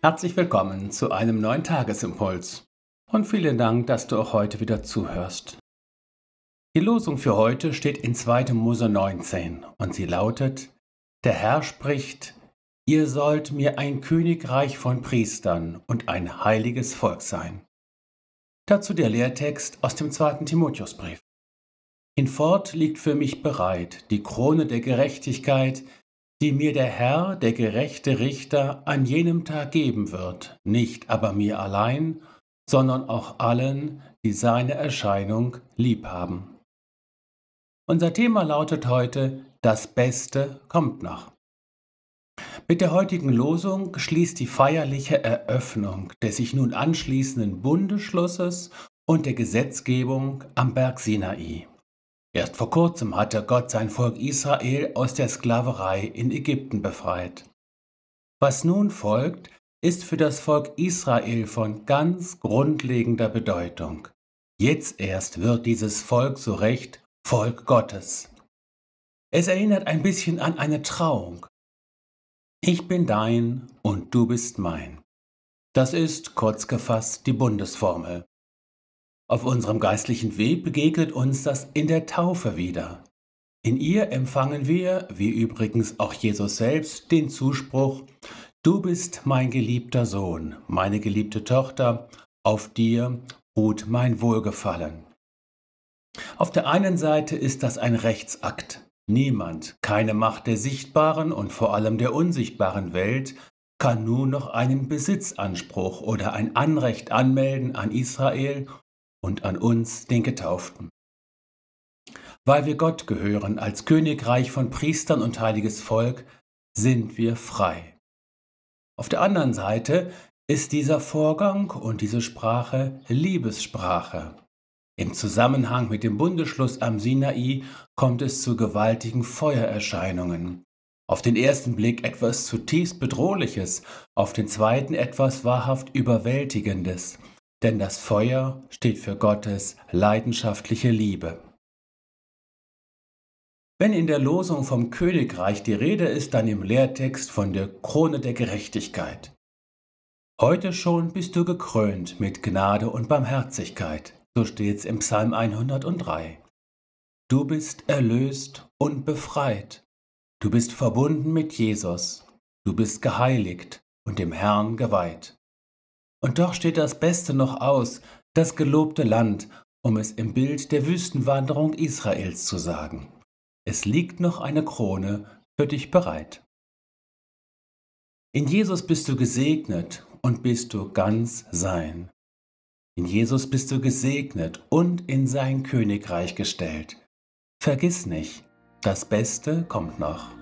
Herzlich willkommen zu einem neuen Tagesimpuls und vielen Dank, dass du auch heute wieder zuhörst. Die Losung für heute steht in 2. Mose 19 und sie lautet: Der Herr spricht: Ihr sollt mir ein Königreich von Priestern und ein heiliges Volk sein. Dazu der Lehrtext aus dem 2. Timotheusbrief. Hinfort liegt für mich bereit die Krone der Gerechtigkeit, die mir der Herr, der gerechte Richter, an jenem Tag geben wird, nicht aber mir allein, sondern auch allen, die seine Erscheinung lieb haben. Unser Thema lautet heute, das Beste kommt noch. Mit der heutigen Losung schließt die feierliche Eröffnung des sich nun anschließenden Bundesschlusses und der Gesetzgebung am Berg Sinai. Erst vor kurzem hatte Gott sein Volk Israel aus der Sklaverei in Ägypten befreit. Was nun folgt, ist für das Volk Israel von ganz grundlegender Bedeutung. Jetzt erst wird dieses Volk so recht Volk Gottes. Es erinnert ein bisschen an eine Trauung. Ich bin dein und du bist mein. Das ist kurz gefasst die Bundesformel. Auf unserem geistlichen Weg begegnet uns das in der Taufe wieder. In ihr empfangen wir, wie übrigens auch Jesus selbst, den Zuspruch, Du bist mein geliebter Sohn, meine geliebte Tochter, auf dir ruht mein Wohlgefallen. Auf der einen Seite ist das ein Rechtsakt. Niemand, keine Macht der sichtbaren und vor allem der unsichtbaren Welt kann nun noch einen Besitzanspruch oder ein Anrecht anmelden an Israel und an uns, den Getauften. Weil wir Gott gehören als Königreich von Priestern und heiliges Volk, sind wir frei. Auf der anderen Seite ist dieser Vorgang und diese Sprache Liebessprache. Im Zusammenhang mit dem Bundesschluss am Sinai kommt es zu gewaltigen Feuererscheinungen. Auf den ersten Blick etwas zutiefst Bedrohliches, auf den zweiten etwas wahrhaft Überwältigendes denn das Feuer steht für Gottes leidenschaftliche Liebe. Wenn in der Losung vom Königreich die Rede ist, dann im Lehrtext von der Krone der Gerechtigkeit. Heute schon bist du gekrönt mit Gnade und Barmherzigkeit, so steht's im Psalm 103. Du bist erlöst und befreit. Du bist verbunden mit Jesus. Du bist geheiligt und dem Herrn geweiht. Und doch steht das Beste noch aus, das gelobte Land, um es im Bild der Wüstenwanderung Israels zu sagen. Es liegt noch eine Krone für dich bereit. In Jesus bist du gesegnet und bist du ganz sein. In Jesus bist du gesegnet und in sein Königreich gestellt. Vergiss nicht, das Beste kommt noch.